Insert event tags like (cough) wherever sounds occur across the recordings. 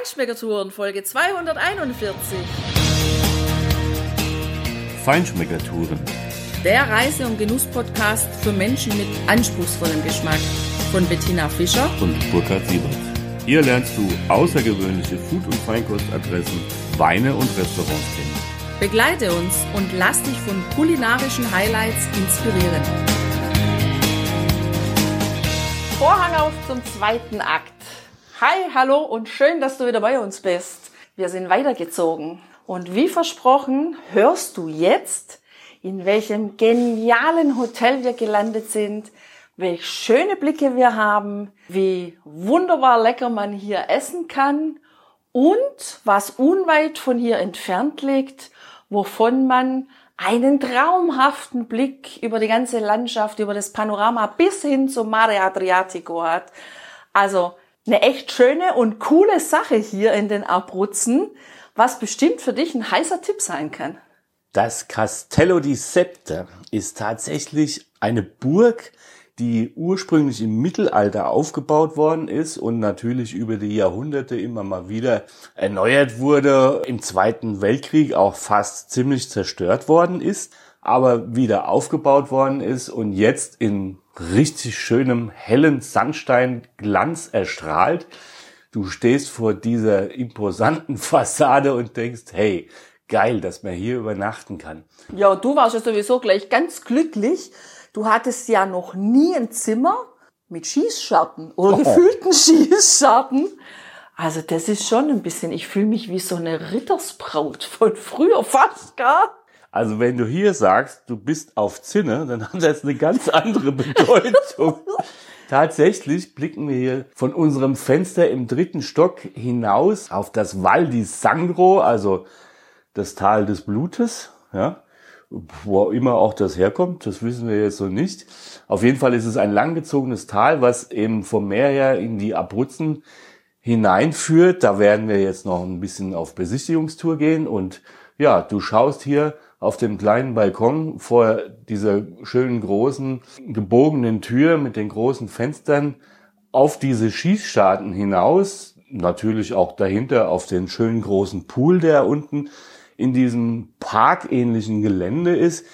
Feinschmeckertouren, Folge 241. Feinschmeckertouren. Der Reise- und Genuss-Podcast für Menschen mit anspruchsvollem Geschmack. Von Bettina Fischer und Burkhard Siebert. Hier lernst du außergewöhnliche Food- und Feinkostadressen, Weine und Restaurants kennen. Begleite uns und lass dich von kulinarischen Highlights inspirieren. Vorhang auf zum zweiten Akt. Hi, hallo und schön, dass du wieder bei uns bist. Wir sind weitergezogen. Und wie versprochen, hörst du jetzt, in welchem genialen Hotel wir gelandet sind, welche schöne Blicke wir haben, wie wunderbar lecker man hier essen kann und was unweit von hier entfernt liegt, wovon man einen traumhaften Blick über die ganze Landschaft, über das Panorama bis hin zum Mare Adriatico hat. Also eine echt schöne und coole Sache hier in den Abruzzen, was bestimmt für dich ein heißer Tipp sein kann. Das Castello di Septe ist tatsächlich eine Burg, die ursprünglich im Mittelalter aufgebaut worden ist und natürlich über die Jahrhunderte immer mal wieder erneuert wurde, im Zweiten Weltkrieg auch fast ziemlich zerstört worden ist, aber wieder aufgebaut worden ist und jetzt in richtig schönem hellen Sandsteinglanz erstrahlt. Du stehst vor dieser imposanten (laughs) Fassade und denkst, hey, geil, dass man hier übernachten kann. Ja, du warst ja sowieso gleich ganz glücklich. Du hattest ja noch nie ein Zimmer mit Schießscharten oder oh. gefühlten (laughs) Schießscharten. Also das ist schon ein bisschen, ich fühle mich wie so eine Rittersbraut von früher fast gar. Also wenn du hier sagst, du bist auf Zinne, dann hat das eine ganz andere (laughs) Bedeutung. Tatsächlich blicken wir hier von unserem Fenster im dritten Stock hinaus auf das Val di Sangro, also das Tal des Blutes, ja. Wo immer auch das herkommt, das wissen wir jetzt so nicht. Auf jeden Fall ist es ein langgezogenes Tal, was eben vom Meer her in die Abruzzen hineinführt. Da werden wir jetzt noch ein bisschen auf Besichtigungstour gehen und ja, du schaust hier auf dem kleinen Balkon vor dieser schönen großen gebogenen Tür mit den großen Fenstern auf diese Schießscharten hinaus, natürlich auch dahinter auf den schönen großen Pool, der unten in diesem parkähnlichen Gelände ist.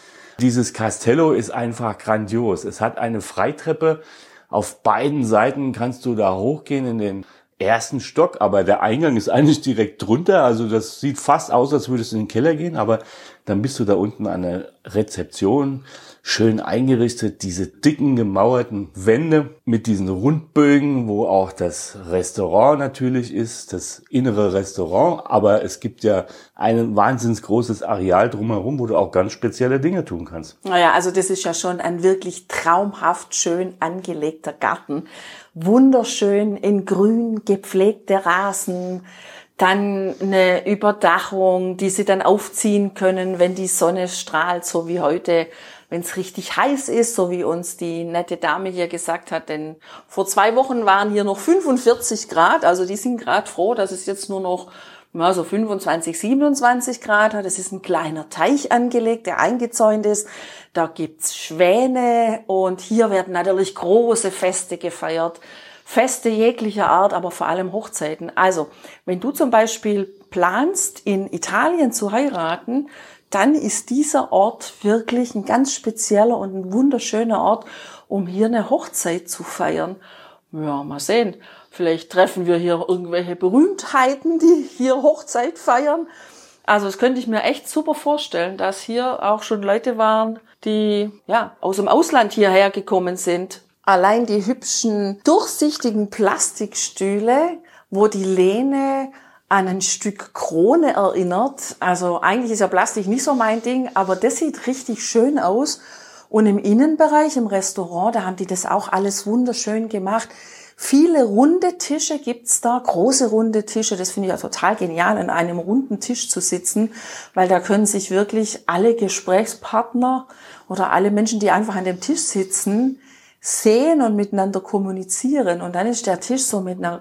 Dieses Castello ist einfach grandios. Es hat eine Freitreppe. Auf beiden Seiten kannst du da hochgehen in den ersten Stock, aber der Eingang ist (laughs) eigentlich direkt drunter. Also das sieht fast aus, als würdest du in den Keller gehen, aber dann bist du da unten an der Rezeption, schön eingerichtet, diese dicken gemauerten Wände mit diesen Rundbögen, wo auch das Restaurant natürlich ist, das innere Restaurant, aber es gibt ja ein wahnsinns großes Areal drumherum, wo du auch ganz spezielle Dinge tun kannst. Naja, also das ist ja schon ein wirklich traumhaft schön angelegter Garten. Wunderschön in grün gepflegte Rasen, dann eine Überdachung, die sie dann aufziehen können, wenn die Sonne strahlt, so wie heute, wenn es richtig heiß ist, so wie uns die nette Dame hier gesagt hat. Denn vor zwei Wochen waren hier noch 45 Grad, also die sind gerade froh, dass es jetzt nur noch ja, so 25, 27 Grad hat. Es ist ein kleiner Teich angelegt, der eingezäunt ist. Da gibt's Schwäne und hier werden natürlich große Feste gefeiert. Feste jeglicher Art, aber vor allem Hochzeiten. Also, wenn du zum Beispiel planst, in Italien zu heiraten, dann ist dieser Ort wirklich ein ganz spezieller und ein wunderschöner Ort, um hier eine Hochzeit zu feiern. Ja, mal sehen. Vielleicht treffen wir hier irgendwelche Berühmtheiten, die hier Hochzeit feiern. Also das könnte ich mir echt super vorstellen, dass hier auch schon Leute waren, die ja aus dem Ausland hierher gekommen sind, Allein die hübschen, durchsichtigen Plastikstühle, wo die Lehne an ein Stück Krone erinnert. Also eigentlich ist ja Plastik nicht so mein Ding, aber das sieht richtig schön aus. Und im Innenbereich, im Restaurant, da haben die das auch alles wunderschön gemacht. Viele runde Tische gibt's da, große runde Tische. Das finde ich ja total genial, an einem runden Tisch zu sitzen, weil da können sich wirklich alle Gesprächspartner oder alle Menschen, die einfach an dem Tisch sitzen, sehen und miteinander kommunizieren. Und dann ist der Tisch so mit einer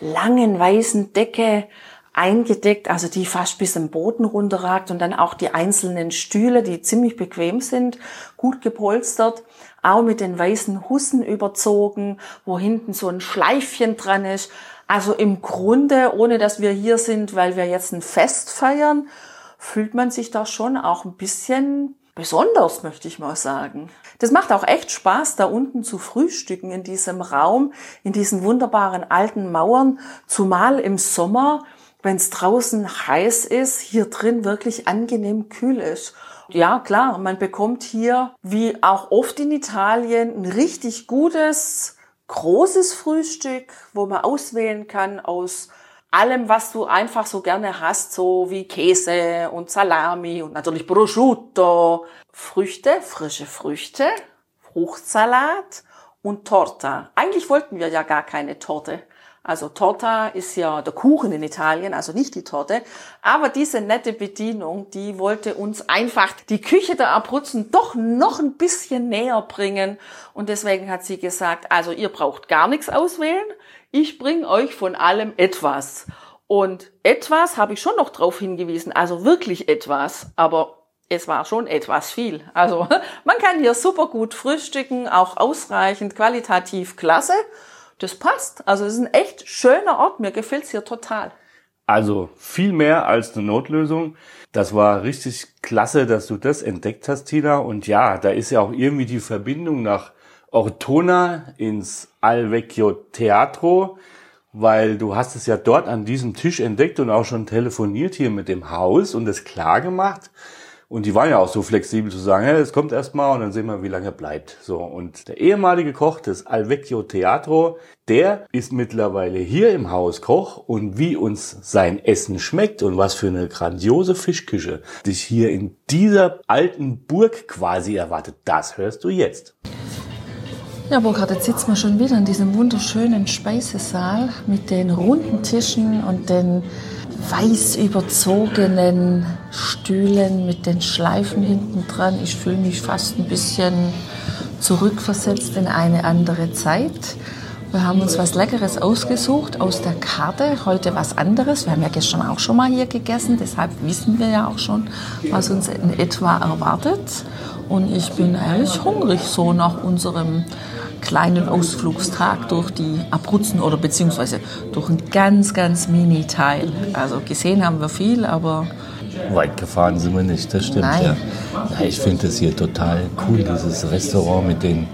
langen weißen Decke eingedeckt, also die fast bis zum Boden runterragt und dann auch die einzelnen Stühle, die ziemlich bequem sind, gut gepolstert, auch mit den weißen Hussen überzogen, wo hinten so ein Schleifchen dran ist. Also im Grunde, ohne dass wir hier sind, weil wir jetzt ein Fest feiern, fühlt man sich da schon auch ein bisschen besonders, möchte ich mal sagen. Das macht auch echt Spaß, da unten zu frühstücken in diesem Raum, in diesen wunderbaren alten Mauern, zumal im Sommer, wenn es draußen heiß ist, hier drin wirklich angenehm kühl ist. Ja, klar, man bekommt hier, wie auch oft in Italien, ein richtig gutes, großes Frühstück, wo man auswählen kann aus allem, was du einfach so gerne hast, so wie Käse und Salami und natürlich Prosciutto, Früchte, frische Früchte, Fruchtsalat und Torta. Eigentlich wollten wir ja gar keine Torte. Also Torta ist ja der Kuchen in Italien, also nicht die Torte. Aber diese nette Bedienung, die wollte uns einfach die Küche der Abruzzen doch noch ein bisschen näher bringen. Und deswegen hat sie gesagt, also ihr braucht gar nichts auswählen ich bringe euch von allem etwas. Und etwas habe ich schon noch drauf hingewiesen, also wirklich etwas, aber es war schon etwas viel. Also (laughs) man kann hier super gut frühstücken, auch ausreichend, qualitativ klasse. Das passt. Also es ist ein echt schöner Ort. Mir gefällt's hier total. Also viel mehr als eine Notlösung. Das war richtig klasse, dass du das entdeckt hast, Tina. Und ja, da ist ja auch irgendwie die Verbindung nach Ortona ins Al Vecchio Teatro, weil du hast es ja dort an diesem Tisch entdeckt und auch schon telefoniert hier mit dem Haus und es klar gemacht. Und die waren ja auch so flexibel zu sagen, hey, es kommt erstmal und dann sehen wir, wie lange bleibt. So. Und der ehemalige Koch des Al Vecchio Teatro, der ist mittlerweile hier im Haus Koch und wie uns sein Essen schmeckt und was für eine grandiose Fischküche dich hier in dieser alten Burg quasi erwartet, das hörst du jetzt. Ja, Burkhard, jetzt sitzen wir schon wieder in diesem wunderschönen Speisesaal mit den runden Tischen und den weiß überzogenen Stühlen mit den Schleifen hinten dran. Ich fühle mich fast ein bisschen zurückversetzt in eine andere Zeit. Wir haben uns was Leckeres ausgesucht aus der Karte. Heute was anderes. Wir haben ja gestern auch schon mal hier gegessen, deshalb wissen wir ja auch schon, was uns in etwa erwartet. Und ich bin ehrlich hungrig so nach unserem kleinen Ausflugstag durch die Abruzzen oder beziehungsweise durch einen ganz, ganz Mini-Teil. Also gesehen haben wir viel, aber Weit gefahren sind wir nicht, das stimmt. Nein. Ja. ich finde es hier total cool, dieses Restaurant mit den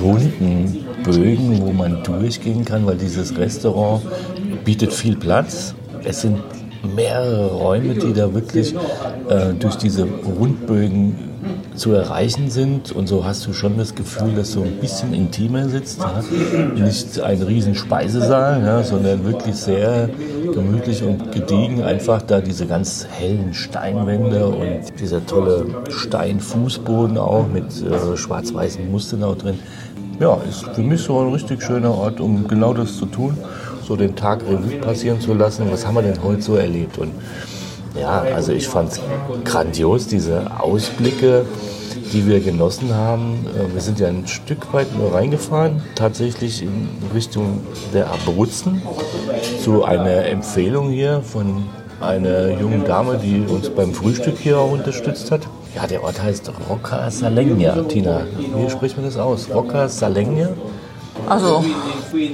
runden Bögen, wo man durchgehen kann, weil dieses Restaurant bietet viel Platz. Es sind mehrere Räume, die da wirklich äh, durch diese Rundbögen zu erreichen sind. Und so hast du schon das Gefühl, dass du ein bisschen intimer sitzt. Ja? Nicht ein riesen Speisesaal, ja, sondern wirklich sehr gemütlich und gediegen. Einfach da diese ganz hellen Steinwände und dieser tolle Steinfußboden auch mit äh, schwarz-weißen Mustern auch drin. Ja, ist für mich so ein richtig schöner Ort, um genau das zu tun, so den Tag Revue passieren zu lassen. Was haben wir denn heute so erlebt? Und ja, also ich fand es grandios, diese Ausblicke, die wir genossen haben. Äh, wir sind ja ein Stück weit nur reingefahren, tatsächlich in Richtung der Abruzzen, zu einer Empfehlung hier von einer jungen Dame, die uns beim Frühstück hier auch unterstützt hat. Ja, der Ort heißt Rocca Salegna. Tina, wie spricht man das aus? Rocca Salegna? Also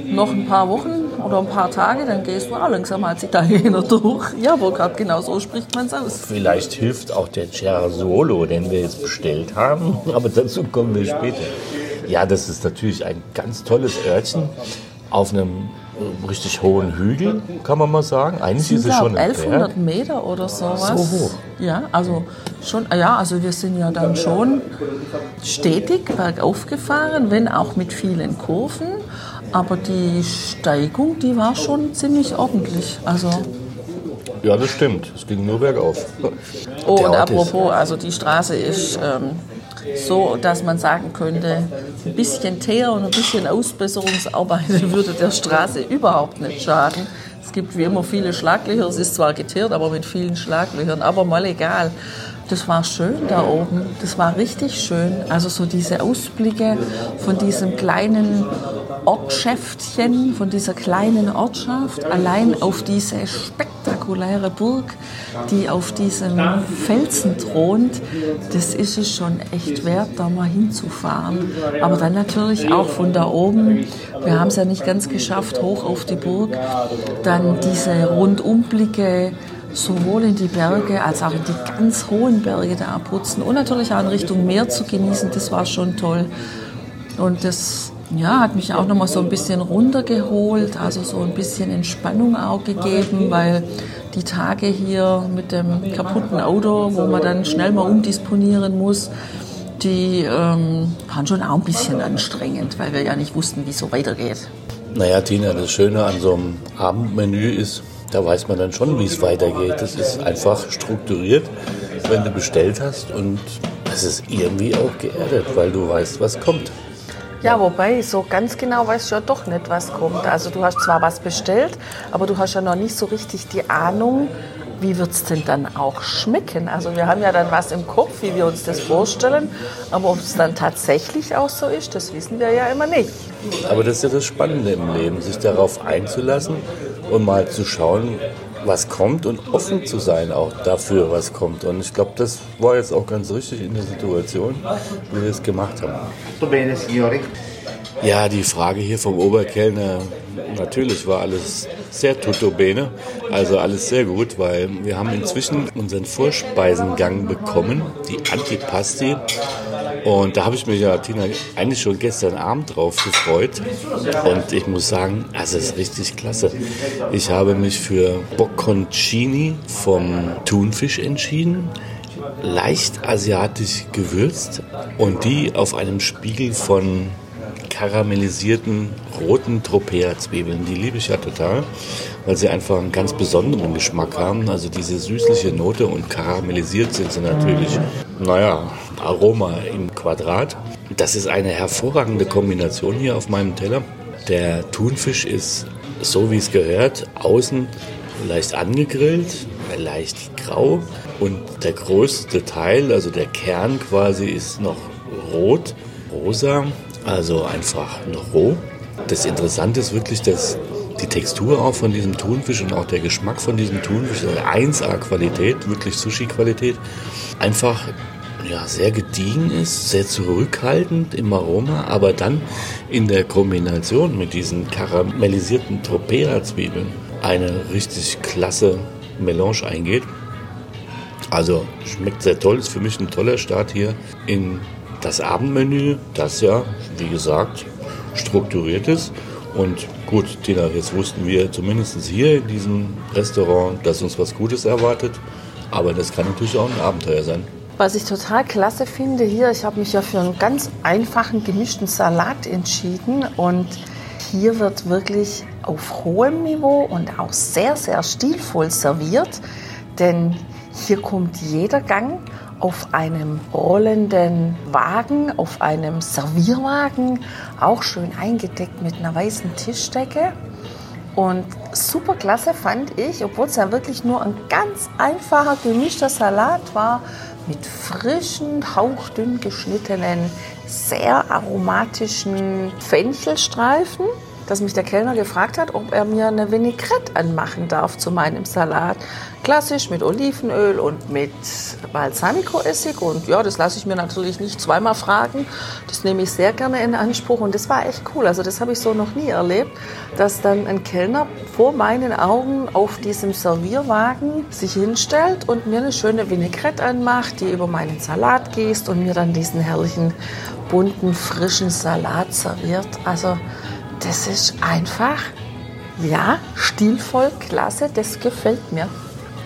noch ein paar Wochen oder ein paar Tage, dann gehst du auch langsam als Italiener durch. Ja, Burkhard, genau so spricht man es aus. Vielleicht hilft auch der Solo, den wir jetzt bestellt haben, (laughs) aber dazu kommen wir später. Ja, das ist natürlich ein ganz tolles Örtchen auf einem richtig hohen Hügel, kann man mal sagen. Eigentlich ist es schon 1100 Meter oder sowas. So hoch. Ja, also schon, ja, also wir sind ja dann schon stetig bergauf gefahren, wenn auch mit vielen Kurven. Aber die Steigung, die war schon ziemlich ordentlich. Also ja, das stimmt. Es ging nur bergauf. Oh, und apropos, also die Straße ist ähm, so, dass man sagen könnte, ein bisschen Teer und ein bisschen Ausbesserungsarbeit (laughs) würde der Straße überhaupt nicht schaden. Es gibt wie immer viele Schlaglöcher. Es ist zwar geteert, aber mit vielen Schlaglöchern. Aber mal egal. Das war schön da oben. Das war richtig schön. Also so diese Ausblicke von diesem kleinen Ortschäftchen, von dieser kleinen Ortschaft, allein auf diese spektakuläre spektakuläre Burg, die auf diesem Felsen thront. Das ist es schon echt wert, da mal hinzufahren. Aber dann natürlich auch von da oben. Wir haben es ja nicht ganz geschafft, hoch auf die Burg. Dann diese Rundumblicke sowohl in die Berge als auch in die ganz hohen Berge der Abruzzen und natürlich auch in Richtung Meer zu genießen. Das war schon toll. Und das ja, hat mich auch noch mal so ein bisschen runtergeholt, also so ein bisschen Entspannung auch gegeben, weil die Tage hier mit dem kaputten Auto, wo man dann schnell mal umdisponieren muss, die ähm, waren schon auch ein bisschen anstrengend, weil wir ja nicht wussten, wie es so weitergeht. Naja, Tina, das Schöne an so einem Abendmenü ist, da weiß man dann schon, wie es weitergeht. Das ist einfach strukturiert, wenn du bestellt hast und es ist irgendwie auch geerdet, weil du weißt, was kommt. Ja, wobei, so ganz genau weißt du ja doch nicht, was kommt. Also du hast zwar was bestellt, aber du hast ja noch nicht so richtig die Ahnung, wie wird es denn dann auch schmecken? Also wir haben ja dann was im Kopf, wie wir uns das vorstellen, aber ob es dann tatsächlich auch so ist, das wissen wir ja immer nicht. Aber das ist ja das Spannende im Leben, sich darauf einzulassen und mal zu schauen, was kommt und offen zu sein auch dafür, was kommt. Und ich glaube, das war jetzt auch ganz richtig in der Situation, wie wir es gemacht haben. Ja, die Frage hier vom Oberkellner, natürlich war alles sehr tutto bene, also alles sehr gut, weil wir haben inzwischen unseren Vorspeisengang bekommen, die Antipasti und da habe ich mich ja, Tina, eigentlich schon gestern Abend drauf gefreut. Und ich muss sagen, also es ist richtig klasse. Ich habe mich für Bocconcini vom Thunfisch entschieden leicht asiatisch gewürzt und die auf einem Spiegel von karamellisierten roten Tropea-Zwiebeln. Die liebe ich ja total, weil sie einfach einen ganz besonderen Geschmack haben. Also diese süßliche Note und karamellisiert sind sie natürlich. Naja, Aroma im Quadrat. Das ist eine hervorragende Kombination hier auf meinem Teller. Der Thunfisch ist so wie es gehört, außen leicht angegrillt, leicht grau und der größte Teil, also der Kern quasi, ist noch rot, rosa also einfach noch roh. Das Interessante ist wirklich, dass die Textur auch von diesem Thunfisch und auch der Geschmack von diesem Thunfisch, also 1A-Qualität, wirklich Sushi-Qualität, einfach ja, sehr gediegen ist, sehr zurückhaltend im Aroma, aber dann in der Kombination mit diesen karamellisierten Tropea-Zwiebeln eine richtig klasse Melange eingeht. Also schmeckt sehr toll, ist für mich ein toller Start hier in das Abendmenü, das ja, wie gesagt, strukturiert ist. Und gut, Tina, jetzt wussten wir zumindest hier in diesem Restaurant, dass uns was Gutes erwartet. Aber das kann natürlich auch ein Abenteuer sein. Was ich total klasse finde hier, ich habe mich ja für einen ganz einfachen gemischten Salat entschieden und hier wird wirklich auf hohem Niveau und auch sehr, sehr stilvoll serviert, denn hier kommt jeder Gang auf einem rollenden Wagen, auf einem Servierwagen, auch schön eingedeckt mit einer weißen Tischdecke. Und super klasse fand ich, obwohl es ja wirklich nur ein ganz einfacher gemischter Salat war, mit frischen, hauchdünn geschnittenen, sehr aromatischen Fenchelstreifen dass mich der Kellner gefragt hat, ob er mir eine Vinaigrette anmachen darf zu meinem Salat. Klassisch mit Olivenöl und mit Balsamico-Essig. Und ja, das lasse ich mir natürlich nicht zweimal fragen. Das nehme ich sehr gerne in Anspruch. Und das war echt cool. Also das habe ich so noch nie erlebt, dass dann ein Kellner vor meinen Augen auf diesem Servierwagen sich hinstellt und mir eine schöne Vinaigrette anmacht, die über meinen Salat gießt und mir dann diesen herrlichen bunten, frischen Salat serviert. Also das ist einfach, ja, stilvoll, klasse, das gefällt mir.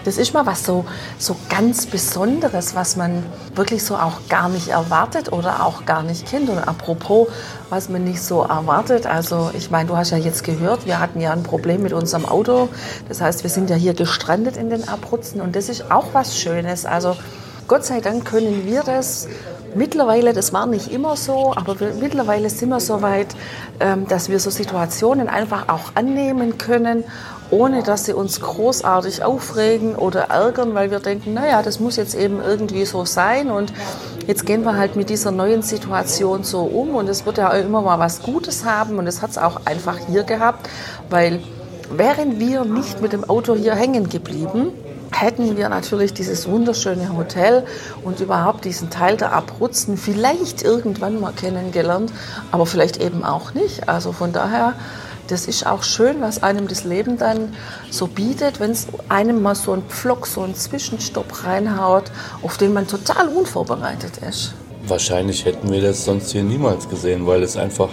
Das ist mal was so, so ganz Besonderes, was man wirklich so auch gar nicht erwartet oder auch gar nicht kennt. Und apropos, was man nicht so erwartet, also ich meine, du hast ja jetzt gehört, wir hatten ja ein Problem mit unserem Auto. Das heißt, wir sind ja hier gestrandet in den Abruzzen und das ist auch was Schönes. Also Gott sei Dank können wir das mittlerweile, das war nicht immer so, aber wir, mittlerweile sind wir so weit, ähm, dass wir so Situationen einfach auch annehmen können, ohne dass sie uns großartig aufregen oder ärgern, weil wir denken, naja, das muss jetzt eben irgendwie so sein. Und jetzt gehen wir halt mit dieser neuen Situation so um. Und es wird ja immer mal was Gutes haben. Und es hat es auch einfach hier gehabt, weil wären wir nicht mit dem Auto hier hängen geblieben, hätten wir natürlich dieses wunderschöne Hotel und überhaupt diesen Teil der Abruzzen vielleicht irgendwann mal kennengelernt, aber vielleicht eben auch nicht. Also von daher, das ist auch schön, was einem das Leben dann so bietet, wenn es einem mal so ein Pflock, so ein Zwischenstopp reinhaut, auf den man total unvorbereitet ist. Wahrscheinlich hätten wir das sonst hier niemals gesehen, weil es einfach,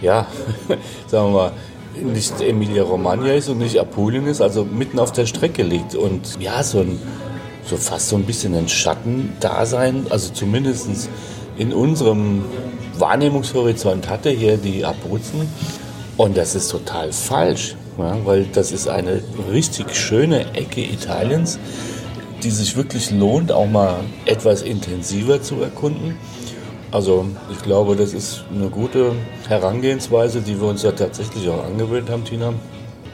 ja, (laughs) sagen wir mal, nicht Emilia-Romagna ist und nicht Apulien ist, also mitten auf der Strecke liegt. Und ja, so, ein, so fast so ein bisschen ein Schattendasein, also zumindest in unserem Wahrnehmungshorizont hatte hier die Abruzzen. Und das ist total falsch, ja, weil das ist eine richtig schöne Ecke Italiens, die sich wirklich lohnt, auch mal etwas intensiver zu erkunden. Also ich glaube, das ist eine gute Herangehensweise, die wir uns ja tatsächlich auch angewöhnt haben, Tina.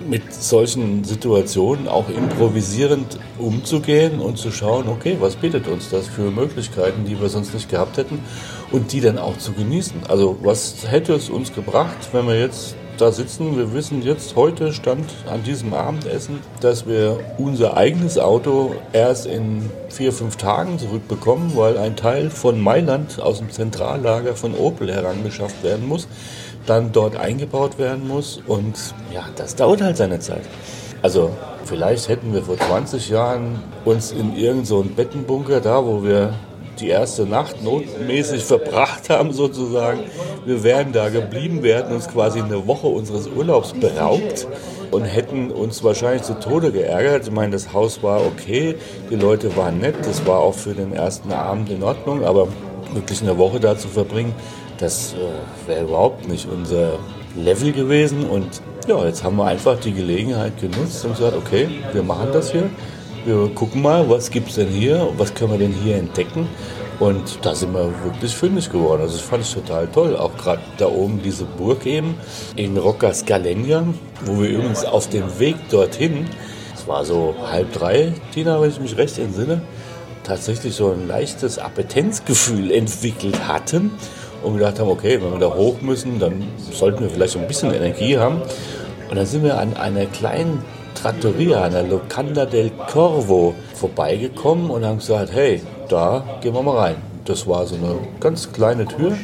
Mit solchen Situationen auch improvisierend umzugehen und zu schauen, okay, was bietet uns das für Möglichkeiten, die wir sonst nicht gehabt hätten und die dann auch zu genießen. Also was hätte es uns gebracht, wenn wir jetzt da sitzen. Wir wissen jetzt, heute stand an diesem Abendessen, dass wir unser eigenes Auto erst in vier, fünf Tagen zurückbekommen, weil ein Teil von Mailand aus dem Zentrallager von Opel herangeschafft werden muss, dann dort eingebaut werden muss und ja, das dauert halt seine Zeit. Also vielleicht hätten wir vor 20 Jahren uns in irgendeinen so Bettenbunker da, wo wir die erste Nacht notmäßig verbracht haben sozusagen. Wir wären da geblieben, wir hätten uns quasi eine Woche unseres Urlaubs beraubt und hätten uns wahrscheinlich zu Tode geärgert. Ich meine, das Haus war okay, die Leute waren nett, das war auch für den ersten Abend in Ordnung, aber wirklich eine Woche da zu verbringen, das äh, wäre überhaupt nicht unser Level gewesen und ja, jetzt haben wir einfach die Gelegenheit genutzt und gesagt, okay, wir machen das hier wir gucken mal, was gibt es denn hier, was können wir denn hier entdecken. Und da sind wir wirklich fündig geworden. Also das fand ich total toll. Auch gerade da oben diese Burg eben in Rocca Scalenia, wo wir übrigens auf dem Weg dorthin, es war so halb drei, Tina, wenn ich mich recht entsinne, tatsächlich so ein leichtes Appetenzgefühl (laughs) entwickelt hatten und gedacht haben, okay, wenn wir da hoch müssen, dann sollten wir vielleicht so ein bisschen Energie haben. Und dann sind wir an einer kleinen Trattoria, an der Locanda del Corvo vorbeigekommen und haben gesagt, hey, da gehen wir mal rein. Das war so eine ganz kleine Tür.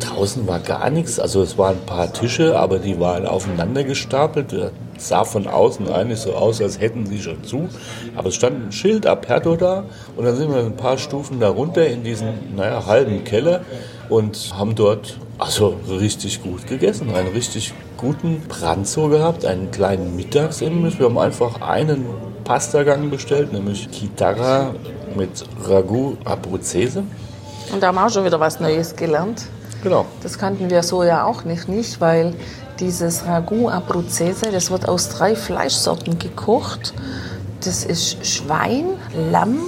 Draußen war gar nichts, also es waren ein paar Tische, aber die waren aufeinander gestapelt. Das sah von außen eigentlich so aus, als hätten sie schon zu. Aber es stand ein Schild Aperto da und dann sind wir ein paar Stufen darunter in diesen, naja, halben Keller und haben dort also richtig gut gegessen. Einen richtig guten Pranzo gehabt, einen kleinen Mittagsimbiss. Wir haben einfach einen Pastagang bestellt, nämlich Kitara mit Ragout Abruzzese. Und da haben wir auch schon wieder was Neues gelernt. Genau. Das kannten wir so ja auch nicht, nicht weil dieses Ragout Abruzzese, das wird aus drei Fleischsorten gekocht. Das ist Schwein, Lamm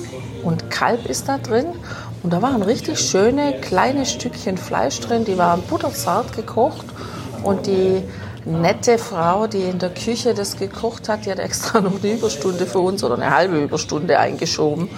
und Kalb ist da drin. Und da waren richtig schöne kleine Stückchen Fleisch drin, die waren butterzart gekocht. Und die nette Frau, die in der Küche das gekocht hat, die hat extra (laughs) noch eine Überstunde für uns oder eine halbe Überstunde eingeschoben,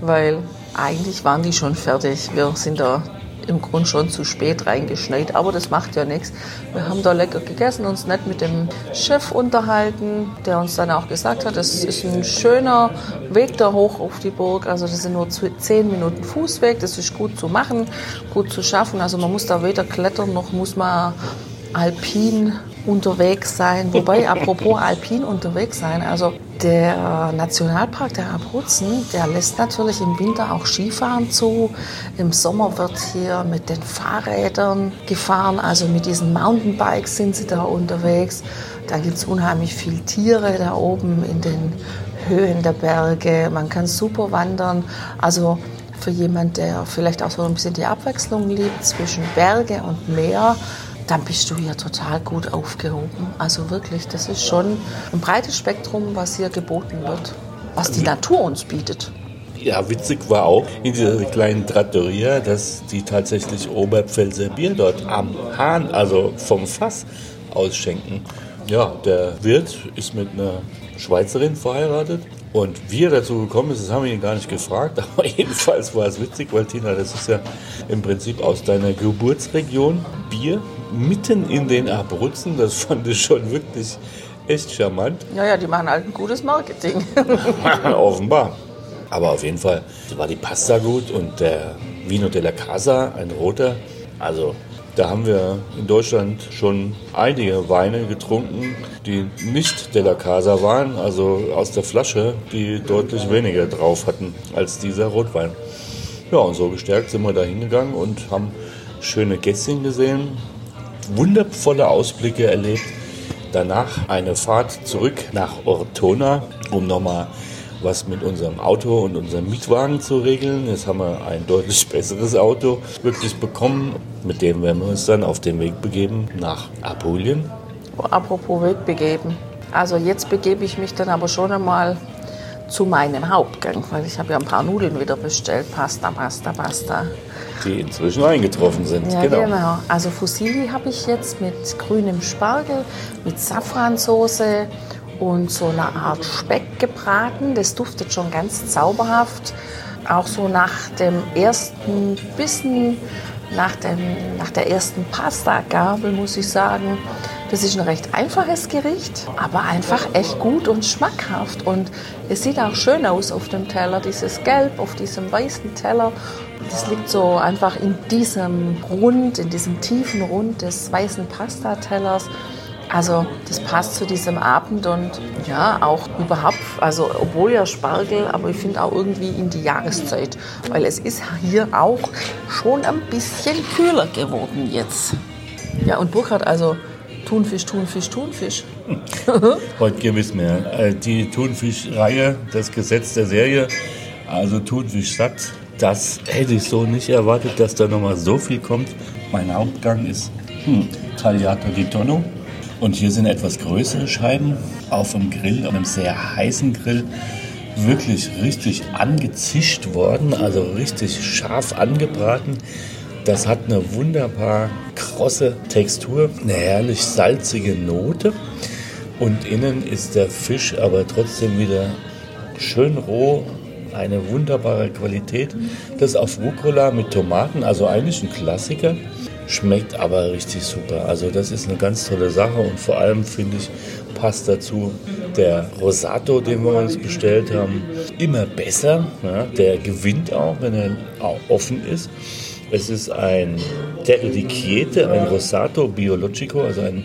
weil eigentlich waren die schon fertig. Wir sind da im Grunde schon zu spät reingeschneit, aber das macht ja nichts. Wir haben da lecker gegessen, uns nett mit dem Chef unterhalten, der uns dann auch gesagt hat, es ist ein schöner Weg da hoch auf die Burg. Also das sind nur zehn Minuten Fußweg, das ist gut zu machen, gut zu schaffen. Also man muss da weder klettern noch muss man alpin unterwegs sein. Wobei, (laughs) apropos alpin unterwegs sein, also der Nationalpark der Abruzzen, der lässt natürlich im Winter auch Skifahren zu. Im Sommer wird hier mit den Fahrrädern gefahren, also mit diesen Mountainbikes sind sie da unterwegs. Da gibt es unheimlich viele Tiere da oben in den Höhen der Berge. Man kann super wandern. Also für jemanden, der vielleicht auch so ein bisschen die Abwechslung liebt zwischen Berge und Meer, dann bist du hier total gut aufgehoben. Also wirklich, das ist schon ein breites Spektrum, was hier geboten wird, was die Natur uns bietet. Ja, witzig war auch in dieser kleinen Trattoria, dass die tatsächlich Oberpfälzer Bier dort am Hahn, also vom Fass, ausschenken. Ja, der Wirt ist mit einer Schweizerin verheiratet und wie er dazu gekommen ist, das haben wir ihn gar nicht gefragt, (laughs) aber jedenfalls war es witzig, weil Tina, das ist ja im Prinzip aus deiner Geburtsregion Bier mitten in den Abruzzen. Das fand ich schon wirklich echt charmant. Ja, ja, die machen halt ein gutes Marketing. (laughs) Offenbar. Aber auf jeden Fall war die Pasta gut und der Vino della Casa, ein roter. Also da haben wir in Deutschland schon einige Weine getrunken, die nicht Della Casa waren, also aus der Flasche, die deutlich weniger drauf hatten als dieser Rotwein. Ja, und so gestärkt sind wir da hingegangen und haben schöne Gässchen gesehen, wundervolle Ausblicke erlebt. Danach eine Fahrt zurück nach Ortona, um nochmal was mit unserem Auto und unserem Mietwagen zu regeln. Jetzt haben wir ein deutlich (laughs) besseres Auto wirklich bekommen. Mit dem werden wir uns dann auf den Weg begeben nach Apulien. Apropos Weg begeben. Also jetzt begebe ich mich dann aber schon einmal zu meinem Hauptgang, weil ich habe ja ein paar Nudeln wieder bestellt. Pasta, Pasta, Pasta. Die inzwischen eingetroffen sind. Ja, genau. genau. Also Fusilli habe ich jetzt mit grünem Spargel, mit Safransoße und so eine Art Speck gebraten. Das duftet schon ganz zauberhaft. Auch so nach dem ersten Bissen, nach, dem, nach der ersten Pasta-Gabel muss ich sagen, das ist ein recht einfaches Gericht, aber einfach echt gut und schmackhaft. Und es sieht auch schön aus auf dem Teller, dieses Gelb auf diesem weißen Teller. Das liegt so einfach in diesem Rund, in diesem tiefen Rund des weißen Pastatellers. Also das passt zu diesem Abend und ja, auch überhaupt, also obwohl ja Spargel, aber ich finde auch irgendwie in die Jahreszeit, weil es ist hier auch schon ein bisschen kühler geworden jetzt. Ja, und Burkhard, also Thunfisch, Thunfisch, Thunfisch. (laughs) Heute gewiss mehr. Äh, die Thunfischreihe, das Gesetz der Serie, also Thunfisch satt, das hätte ich so nicht erwartet, dass da nochmal so viel kommt. Mein Hauptgang ist hm, Tagliato di Tonno und hier sind etwas größere Scheiben auf dem Grill, auf einem sehr heißen Grill. Wirklich richtig angezischt worden, also richtig scharf angebraten. Das hat eine wunderbar krosse Textur, eine herrlich salzige Note. Und innen ist der Fisch aber trotzdem wieder schön roh, eine wunderbare Qualität. Das auf Rucola mit Tomaten, also eigentlich ein Klassiker. Schmeckt aber richtig super. Also das ist eine ganz tolle Sache und vor allem finde ich, passt dazu der Rosato, den wir uns bestellt haben, immer besser. Ja, der gewinnt auch, wenn er auch offen ist. Es ist ein Terre di Chiete, ein Rosato Biologico, also ein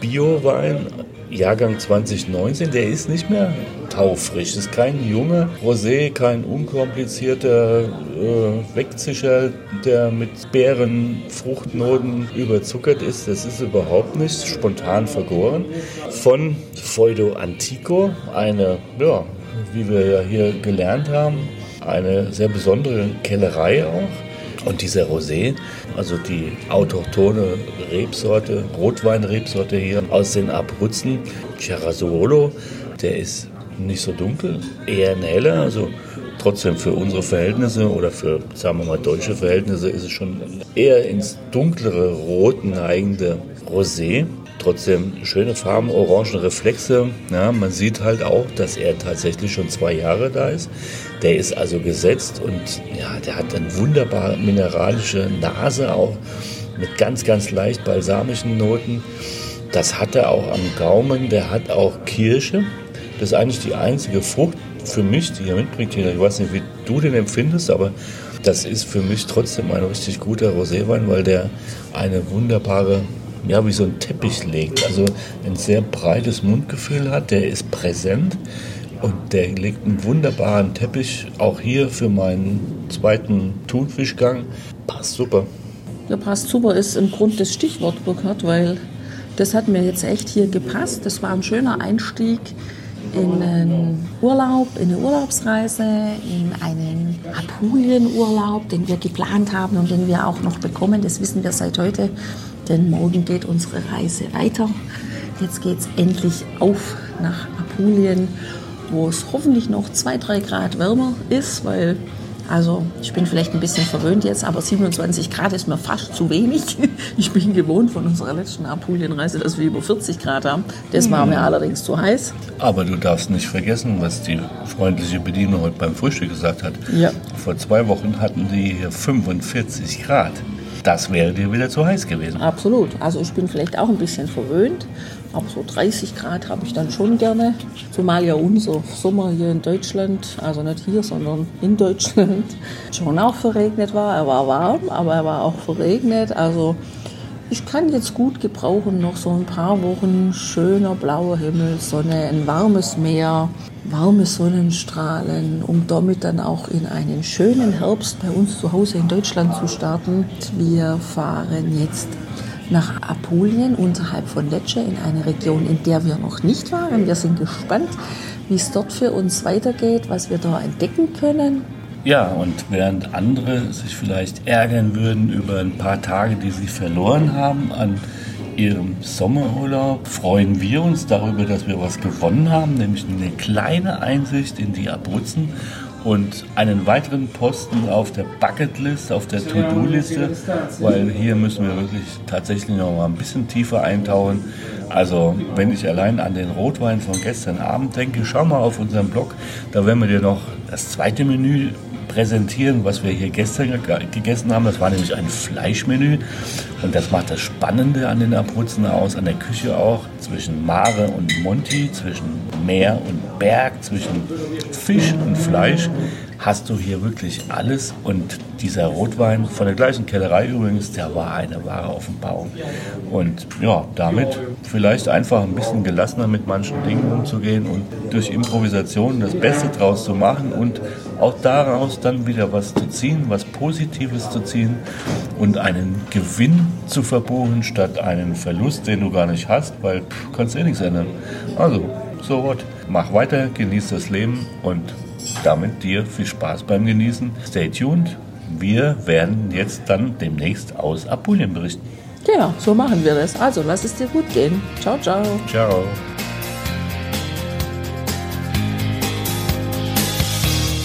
Bio-Wein, Jahrgang 2019. Der ist nicht mehr taufrisch. Das ist kein junger Rosé, kein unkomplizierter äh, Wegzischer, der mit Beeren, Fruchtnoten überzuckert ist. Das ist überhaupt nicht spontan vergoren. Von Feudo Antico, eine, ja, wie wir ja hier gelernt haben, eine sehr besondere Kellerei auch. Und dieser Rosé, also die autochtone Rebsorte, Rotweinrebsorte hier aus den Abruzzen, Cerasuolo, der ist nicht so dunkel, eher ein heller. Also trotzdem für unsere Verhältnisse oder für, sagen wir mal, deutsche Verhältnisse ist es schon eher ins dunklere Rot neigende Rosé. Trotzdem schöne Farben, orangen Reflexe. Ja, man sieht halt auch, dass er tatsächlich schon zwei Jahre da ist. Der ist also gesetzt und ja, der hat eine wunderbar mineralische Nase auch mit ganz, ganz leicht balsamischen Noten. Das hat er auch am Gaumen. Der hat auch Kirsche. Das ist eigentlich die einzige Frucht für mich, die er mitbringt. Ich weiß nicht, wie du den empfindest, aber das ist für mich trotzdem ein richtig guter Roséwein, weil der eine wunderbare, ja, wie so ein Teppich legt. Also ein sehr breites Mundgefühl hat, der ist präsent und der legt einen wunderbaren Teppich. Auch hier für meinen zweiten Thunfischgang. Passt super. Ja, passt super ist im Grund das Stichwort, Burkhard, weil das hat mir jetzt echt hier gepasst. Das war ein schöner Einstieg in einen Urlaub, in eine Urlaubsreise, in einen Apulienurlaub, den wir geplant haben und den wir auch noch bekommen. Das wissen wir seit heute, denn morgen geht unsere Reise weiter. Jetzt geht es endlich auf nach Apulien, wo es hoffentlich noch zwei, drei Grad wärmer ist, weil also ich bin vielleicht ein bisschen verwöhnt jetzt, aber 27 Grad ist mir fast zu wenig. (laughs) Ich bin gewohnt von unserer letzten Apulienreise, dass wir über 40 Grad haben. Das war mir allerdings zu heiß. Aber du darfst nicht vergessen, was die freundliche Bedienung heute beim Frühstück gesagt hat. Ja. Vor zwei Wochen hatten die hier 45 Grad. Das wäre dir wieder zu heiß gewesen. Absolut. Also ich bin vielleicht auch ein bisschen verwöhnt, aber so 30 Grad habe ich dann schon gerne. Zumal ja unser Sommer hier in Deutschland, also nicht hier, sondern in Deutschland, (laughs) schon auch verregnet war. Er war warm, aber er war auch verregnet. Also ich kann jetzt gut gebrauchen, noch so ein paar Wochen schöner blauer Himmel, Sonne, ein warmes Meer, warme Sonnenstrahlen, um damit dann auch in einen schönen Herbst bei uns zu Hause in Deutschland zu starten. Wir fahren jetzt nach Apulien unterhalb von Lecce in eine Region, in der wir noch nicht waren. Wir sind gespannt, wie es dort für uns weitergeht, was wir da entdecken können. Ja, und während andere sich vielleicht ärgern würden über ein paar Tage, die sie verloren haben an ihrem Sommerurlaub, freuen wir uns darüber, dass wir was gewonnen haben, nämlich eine kleine Einsicht in die Abruzzen und einen weiteren Posten auf der Bucketlist, auf der To-Do-Liste, weil hier müssen wir wirklich tatsächlich noch mal ein bisschen tiefer eintauchen. Also, wenn ich allein an den Rotwein von gestern Abend denke, schau mal auf unseren Blog, da werden wir dir noch das zweite Menü präsentieren, was wir hier gestern gegessen haben. Das war nämlich ein Fleischmenü. Und das macht das Spannende an den Abruzzen aus, an der Küche auch, zwischen Mare und Monti, zwischen Meer und Berg, zwischen Fisch und Fleisch hast du hier wirklich alles. Und dieser Rotwein von der gleichen Kellerei übrigens, der war eine wahre Offenbarung. Und ja, damit vielleicht einfach ein bisschen gelassener mit manchen Dingen umzugehen und durch Improvisation das Beste draus zu machen und auch daraus dann wieder was zu ziehen, was Positives zu ziehen und einen Gewinn zu verbuchen statt einen Verlust, den du gar nicht hast, weil pff, kannst eh nichts ändern. Also, so what. Mach weiter, genieß das Leben und damit dir viel Spaß beim Genießen. Stay tuned. Wir werden jetzt dann demnächst aus Apulien berichten. Genau, so machen wir das. Also lass es dir gut gehen. Ciao, ciao. Ciao.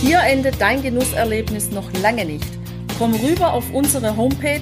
Hier endet dein Genusserlebnis noch lange nicht. Komm rüber auf unsere Homepage